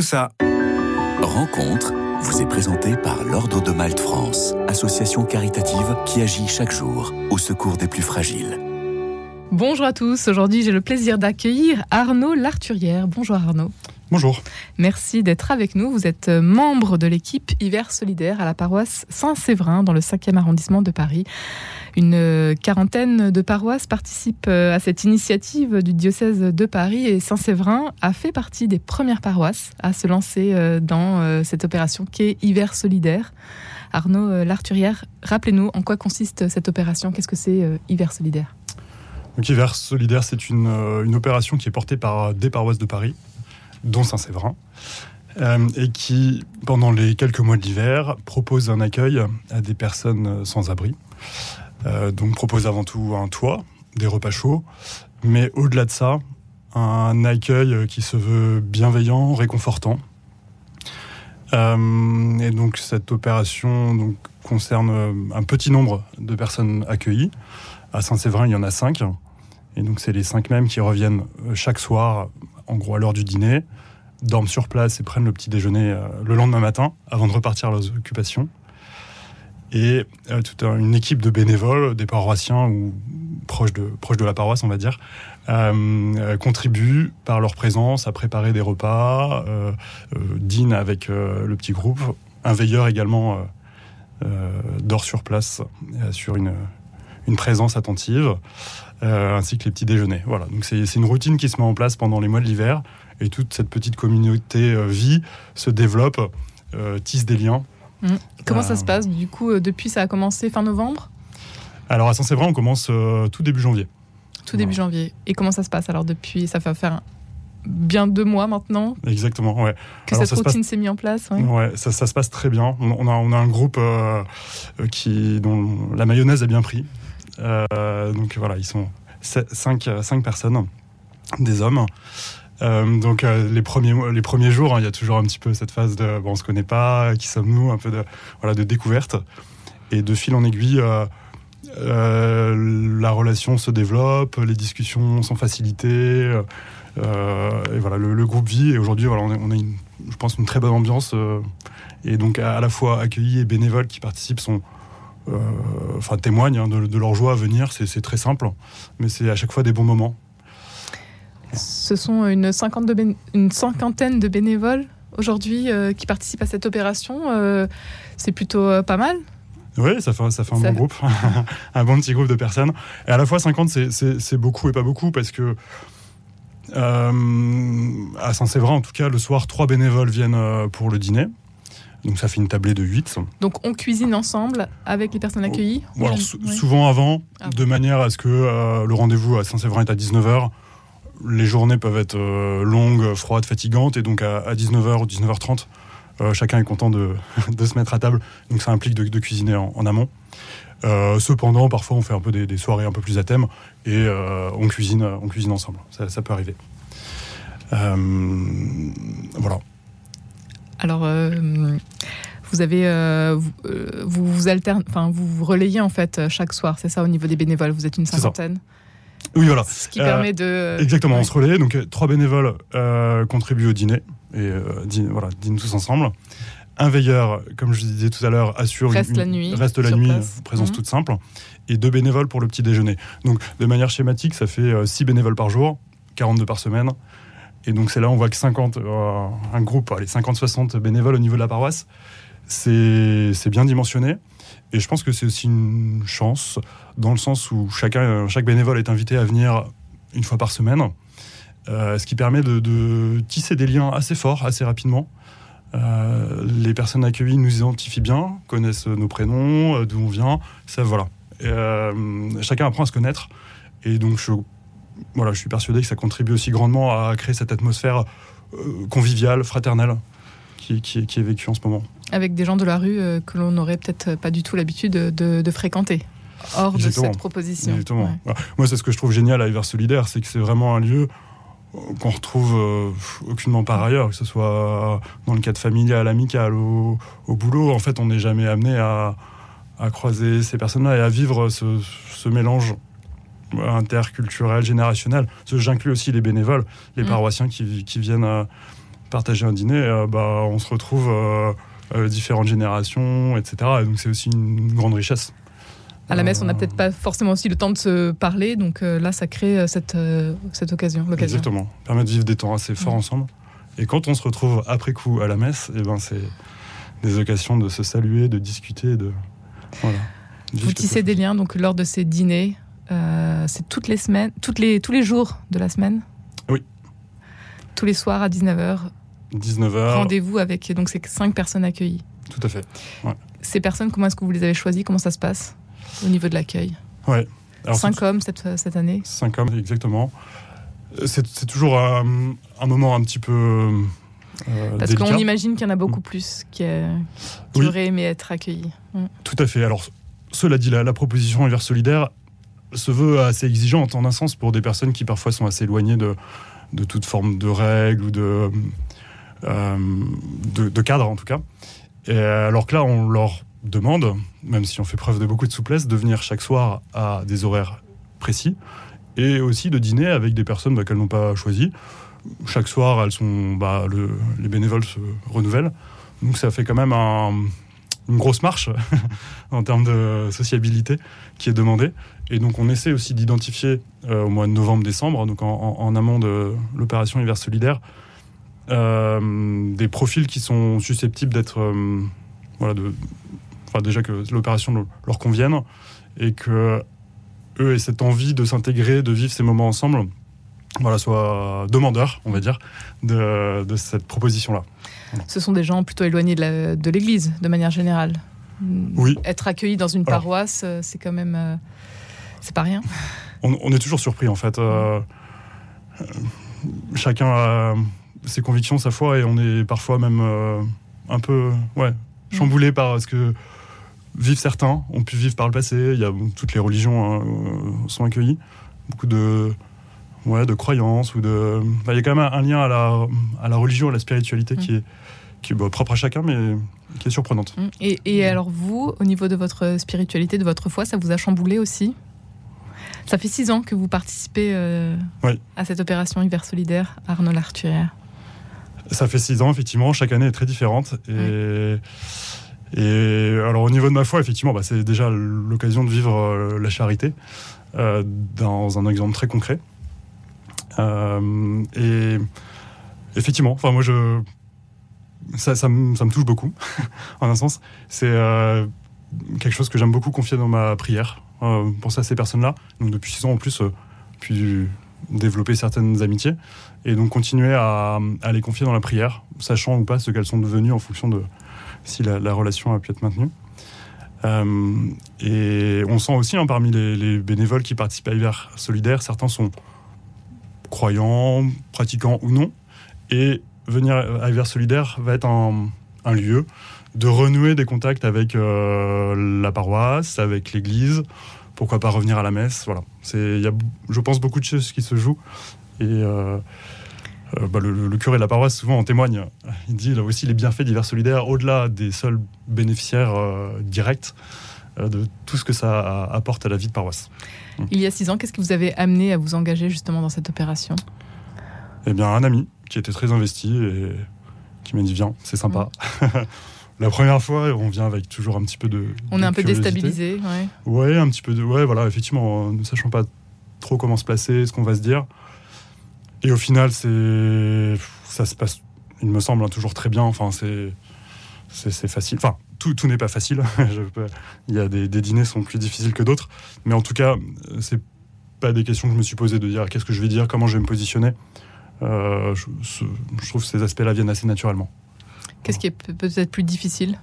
ça. Rencontre vous est présentée par l'Ordre de Malte France, association caritative qui agit chaque jour au secours des plus fragiles. Bonjour à tous, aujourd'hui j'ai le plaisir d'accueillir Arnaud Larturière. Bonjour Arnaud. Bonjour. Merci d'être avec nous. Vous êtes membre de l'équipe Hiver Solidaire à la paroisse Saint-Séverin dans le 5e arrondissement de Paris. Une quarantaine de paroisses participent euh, à cette initiative du diocèse de Paris et Saint-Séverin a fait partie des premières paroisses à se lancer euh, dans euh, cette opération qui est Hiver Solidaire. Arnaud Larturière, rappelez-nous en quoi consiste cette opération, qu'est-ce que c'est Hiver Solidaire? Donc, Hiver Solidaire, c'est une, une opération qui est portée par des paroisses de Paris, dont Saint-Séverin, euh, et qui, pendant les quelques mois de l'hiver, propose un accueil à des personnes sans abri. Euh, donc propose avant tout un toit, des repas chauds, mais au-delà de ça, un accueil qui se veut bienveillant, réconfortant. Euh, et donc cette opération concerne un petit nombre de personnes accueillies. À Saint-Séverin, il y en a cinq. Et donc c'est les cinq mêmes qui reviennent chaque soir en gros à l'heure du dîner, dorment sur place et prennent le petit déjeuner euh, le lendemain matin avant de repartir à leurs occupations. Et euh, toute une équipe de bénévoles, des paroissiens ou proches de, proches de la paroisse, on va dire, euh, contribuent par leur présence à préparer des repas, dînent avec le petit groupe. Un veilleur également dort sur place, sur une, une présence attentive. Euh, ainsi que les petits déjeuners. Voilà, donc c'est une routine qui se met en place pendant les mois de l'hiver et toute cette petite communauté euh, vit, se développe, euh, tisse des liens. Mmh. Comment ça se passe Du coup, depuis, ça a commencé fin novembre? Alors à Saint-Séverin, on commence tout début janvier. Tout début janvier. Et comment ça se passe alors depuis Ça fait faire bien deux mois maintenant? Exactement, ouais. Que cette routine s'est mise en place. Ouais, ça, ça, se passe très bien. On, a, on a un groupe qui, dont la mayonnaise a bien pris. Euh, donc voilà, ils sont 5 cinq, personnes, des hommes. Euh, donc euh, les premiers les premiers jours, hein, il y a toujours un petit peu cette phase de bon, on se connaît pas, qui sommes-nous, un peu de voilà de découverte. Et de fil en aiguille, la relation se développe, les discussions sont facilitées. et voilà, le, groupe vit. Et aujourd'hui, voilà, on a, une, je pense, une très bonne ambiance. et donc à, la fois accueillis et bénévoles qui participent sont euh, enfin témoignent hein, de, leur joie à venir. C'est très simple, mais c'est à chaque fois des bons moments. Ce sont une, une cinquantaine de bénévoles aujourd'hui euh, qui participent à cette opération. Euh, c'est plutôt pas mal. Oui, ça fait, ça fait un bon groupe, un bon petit groupe de personnes. Et à la fois 50, c'est beaucoup et pas beaucoup parce que à Saint-Séverin, en tout cas, le soir, trois bénévoles viennent pour le dîner. Donc ça fait une tablée de 8. Donc on cuisine ensemble avec les personnes accueillies Souvent avant, ah. de manière à ce que euh, le rendez-vous à Saint-Séverin est à 19h. Les journées peuvent être euh, longues, froides, fatigantes, et donc à, 19h ou 19h30, euh, chacun est content de, se mettre à table. Donc ça implique de, cuisiner en, amont. cependant, parfois on fait un peu des, soirées un peu plus à thème, et on, cuisine, on cuisine ensemble. Ça, ça peut arriver. voilà. Alors, euh, vous avez, euh, euh, vous, vous, alterne, enfin, vous relayez en fait chaque soir, c'est ça au niveau des bénévoles. Vous êtes une cinquantaine. Oui, voilà. Ce qui permet de. Exactement, on se relaie. Donc, trois bénévoles contribuent au dîner et dînent, voilà, dînent tous ensemble. Un veilleur, comme je disais tout à l'heure, assure reste la nuit, reste la nuit, présence mhm. toute simple, et deux bénévoles pour le petit déjeuner. Donc, de manière schématique, ça fait six bénévoles par jour, 42 par semaine. Et donc c'est là on voit que 50, euh, un groupe, allez, 50-60 bénévoles au niveau de la paroisse, c'est bien dimensionné. Et je pense que c'est aussi une chance, dans le sens où chacun, chaque bénévole est invité à venir une fois par semaine, euh, ce qui permet de, tisser des liens assez forts, assez rapidement. Euh, les personnes accueillies nous identifient bien, connaissent nos prénoms, d'où on vient, ça voilà. chacun apprend à se connaître. Et donc je voilà, je suis persuadé que ça contribue aussi grandement à créer cette atmosphère euh, conviviale, fraternelle qui, qui, est vécue en ce moment. Avec des gens de la rue euh, que l'on n'aurait peut-être pas du tout l'habitude de, fréquenter hors de cette proposition. Moi, c'est ce que je trouve génial à Hiver Solidaire, c'est que c'est vraiment un lieu qu'on retrouve euh, aucunement par ailleurs, que ce soit dans le cadre familial, amical, au, au boulot. En fait, on n'est jamais amené à, à, croiser ces personnes-là et à vivre ce, ce mélange interculturel, générationnel. J'inclus aussi les bénévoles, les mm. paroissiens qui, viennent, partager un dîner, bah, on se retrouve différentes générations, etc. Et donc c'est aussi une grande richesse. À la messe, on n'a peut-être pas forcément aussi le temps de se parler, donc là, ça crée cette, cette occasion, Exactement. Permet de vivre des temps assez forts ensemble. Et quand on se retrouve après coup à la messe, et eh ben c'est des occasions de se saluer, de discuter, de voilà. Vous tissez des liens donc lors de ces dîners. Euh, c'est toutes les semaines, toutes les, tous les jours de la semaine Oui. Tous les soirs à 19h 19h. Rendez-vous avec donc ces cinq personnes accueillies. Tout à fait. Ces personnes, comment est-ce que vous les avez choisies? Comment ça se passe au niveau de l'accueil? Ouais. cinq hommes cette, cette année Cinq hommes, exactement. C'est toujours un, moment un petit peu. Euh, Parce qu'on imagine qu'il y en a beaucoup mm. plus qui, auraient aimé être accueillis. Mm. Tout à fait. Alors, cela dit, la, la proposition Univers Solidaire se veut assez exigeante en un sens pour des personnes qui parfois sont assez éloignées de, toute forme de règles ou de, euh, cadre en tout cas. Et alors que là, on leur demande, même si on fait preuve de beaucoup de souplesse, de venir chaque soir à des horaires précis et aussi de dîner avec des personnes bah, qu'elles n'ont pas choisies. Chaque soir, elles sont, bah, les bénévoles se renouvellent. Donc ça fait quand même une grosse marche en termes de sociabilité qui est demandée. Et donc on essaie aussi d'identifier euh, au mois de novembre-décembre, donc en, amont de l'opération Hiver Solidaire, euh, des profils qui sont susceptibles d'être, euh, voilà, déjà que l'opération leur convienne et que eux aient cette envie de s'intégrer, de vivre ces moments ensemble, voilà, soient demandeurs, on va dire, de, cette proposition-là. Ce sont des gens plutôt éloignés de l'Église, de, manière générale. Oui. Être accueilli dans une paroisse, euh, c'est quand même, euh, c'est pas rien. On, est toujours surpris en fait. Euh, chacun a ses convictions, sa foi, et on est parfois même un peu, ouais, chamboulé par ce que vivent certains, ont pu vivre par le passé. Il y a toutes les religions hein, sont accueillies, beaucoup de ouais, de croyances ou de. il y a quand même un lien à la à la religion, à la spiritualité qui mm. est qui est bah, propre à chacun, mais qui est surprenante. Mm. Et, alors vous, au niveau de votre spiritualité, de votre foi, ça vous a chamboulé aussi? Ça fait six ans que vous participez euh, à cette opération Hiver Solidaire, Arnaud Larturière. Ça fait six ans, effectivement. Chaque année est très différente. Et. Et alors au niveau de ma foi, effectivement, bah, c'est déjà l'occasion de vivre euh, la charité euh, dans un exemple très concret. Euh, et effectivement, enfin moi je ça, ça, me, touche beaucoup en un sens. C'est quelque chose que j'aime beaucoup confier dans ma prière. penser à ces personnes-là. Donc depuis six ans en plus, puis développer certaines amitiés et donc continuer à, à, les confier dans la prière, sachant ou pas ce qu'elles sont devenues en fonction de, si la, relation a pu être maintenue. Euh, et on sent aussi hein, parmi les, bénévoles qui participent à Hiver Solidaire, certains sont croyants, pratiquants ou non. Et venir à Hiver Solidaire va être un, lieu de renouer des contacts avec euh, la paroisse, avec l'église. Pourquoi pas revenir à la messe Voilà. Il y a, je pense, beaucoup de choses qui se jouent. Et. Euh, euh, bah, le, curé de la paroisse souvent en témoigne. Il dit là aussi les bienfaits divers solidaires, au-delà des seuls bénéficiaires directs, de tout ce que ça apporte à la vie de paroisse. Il y a six ans, qu'est-ce qui vous avait amené à vous engager justement dans cette opération? Eh bien, un ami qui était très investi et qui m'a dit Viens, c'est sympa. Hum. la première fois, on vient avec toujours un petit peu de. On est un peu déstabilisé, ouais. Ouais, un petit peu de. Ouais, voilà, effectivement, ne sachant pas trop comment se placer, ce qu'on va se dire. Et au final, c'est ça se passe, il me semble, hein, toujours très bien. Enfin, c'est c'est facile. Enfin, tout, tout n'est pas facile. il y a des, des, dîners sont plus difficiles que d'autres, mais en tout cas, c'est pas des questions que je me suis posées de dire qu'est-ce que je vais dire, comment je vais me positionner. Euh, je, je, trouve que ces aspects-là viennent assez naturellement. Qu'est-ce qui est peut-être plus difficile?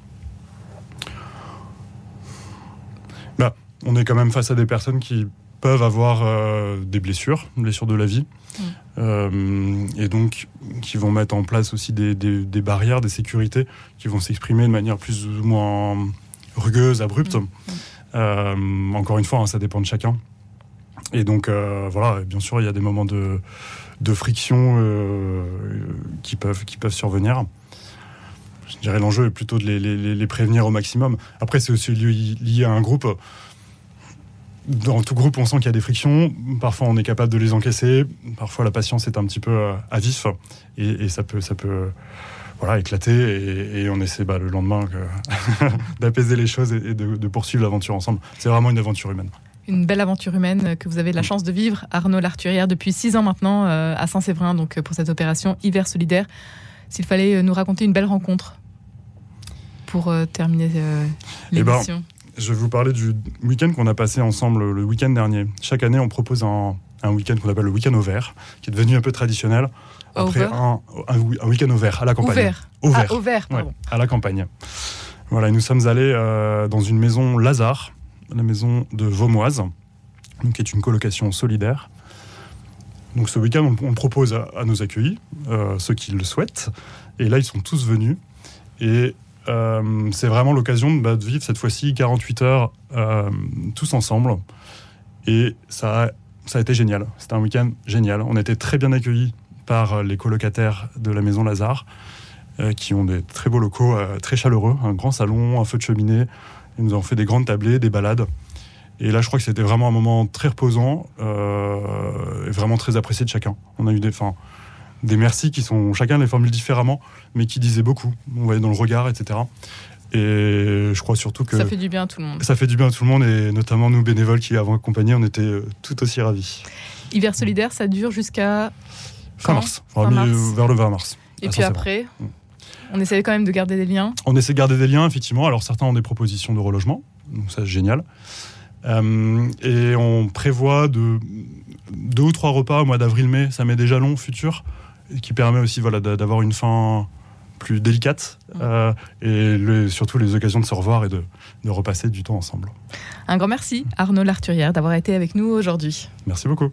Bah, On est quand même face à des personnes qui peuvent avoir euh, des blessures, blessures de la vie, euh, et donc qui vont mettre en place aussi des, barrières, des sécurités, qui vont s'exprimer de manière plus ou moins rugueuse, abrupte. Euh, encore une fois, hein, ça dépend de chacun. Et donc voilà, bien sûr, il y a des moments de, friction qui, peuvent, qui peuvent survenir. Je dirais l'enjeu est plutôt de les, les, prévenir au maximum. Après, c'est aussi lié à un groupe dans tout groupe, on sent qu'il y a des frictions. Parfois, on est capable de les encaisser. Parfois, la patience est un petit peu euh, à vif et, ça peut, ça peut voilà, éclater. Et, on essaie bah, le lendemain d'apaiser les choses et, de, poursuivre l'aventure ensemble. C'est vraiment une aventure humaine. Une belle aventure humaine que vous avez la chance de vivre, Arnaud Larturière, depuis six ans maintenant euh, à Saint-Séverin, donc pour cette opération Hiver solidaire. S'il fallait nous raconter une belle rencontre pour terminer eh ben, l'émission. Je vais vous parler du week-end qu'on a passé ensemble le week-end dernier. Chaque année, on propose un, week-end qu'on appelle le week-end au vert, qui est devenu un peu traditionnel. Après un, un, week-end au vert, à la campagne. Au vert. Au vert, ah, à la campagne. Voilà, nous sommes allés euh, dans une maison Lazare, la maison de Vaumoise, qui est une colocation solidaire. Donc ce week-end, on, propose à, nos accueillis, euh, ceux qui le souhaitent. Et là, ils sont tous venus. Et euh, c'est vraiment l'occasion bah, de, vivre cette fois-ci 48 heures euh, tous ensemble. Et ça, ça a été génial. C'était un week-end génial. On a été très bien accueillis par les colocataires de la maison Lazare, euh, qui ont des très beaux locaux, très chaleureux, un grand salon, un feu de cheminée. Ils nous ont fait des grandes tablées, des balades. Et là, je crois que c'était vraiment un moment très reposant et vraiment très apprécié de chacun. On a eu des, fins des merci qui sont chacun les formules différemment, mais qui disaient beaucoup. On voyait dans le regard, etc. Et je crois surtout que. Ça fait du bien à tout le monde. Ça fait du bien à tout le monde, et notamment nous, bénévoles qui avons accompagné, on était euh, tout aussi ravis. Hiver solidaire, ça dure jusqu'à. Fin mars, vers le 20 mars. Et puis après. On essaie quand même de garder des liens. On essaie de garder des liens, effectivement. Alors certains ont des propositions de relogement, donc ça c'est génial. Euh, et on prévoit de deux ou trois repas au mois d'avril-mai, ça met déjà long futur, qui permet aussi voilà, d'avoir une fin plus délicate euh, et surtout les occasions de se revoir et de, de, repasser du temps ensemble. Un grand merci Arnaud Larturière d'avoir été avec nous aujourd'hui. Merci beaucoup.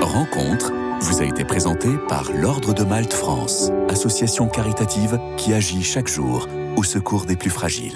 Rencontre vous a été présentée par l'Ordre de Malte France, association caritative qui agit chaque jour au secours des plus fragiles.